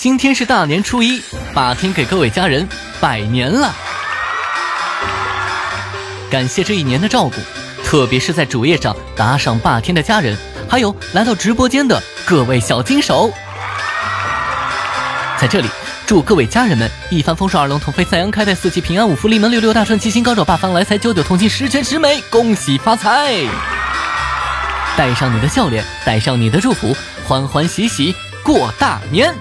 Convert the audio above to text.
今天是大年初一霸天给各位家人拜年了。感谢这一年的照顾特别是在主页上打赏霸天的家人还有来到直播间的各位小金手。在这里祝各位家人们一帆风顺二龙腾飞三阳开泰四季平安五福临门六六大顺七星高照八方来财九九同心十全十美恭喜发财。带上你的笑脸带上你的祝福欢欢喜喜过大年。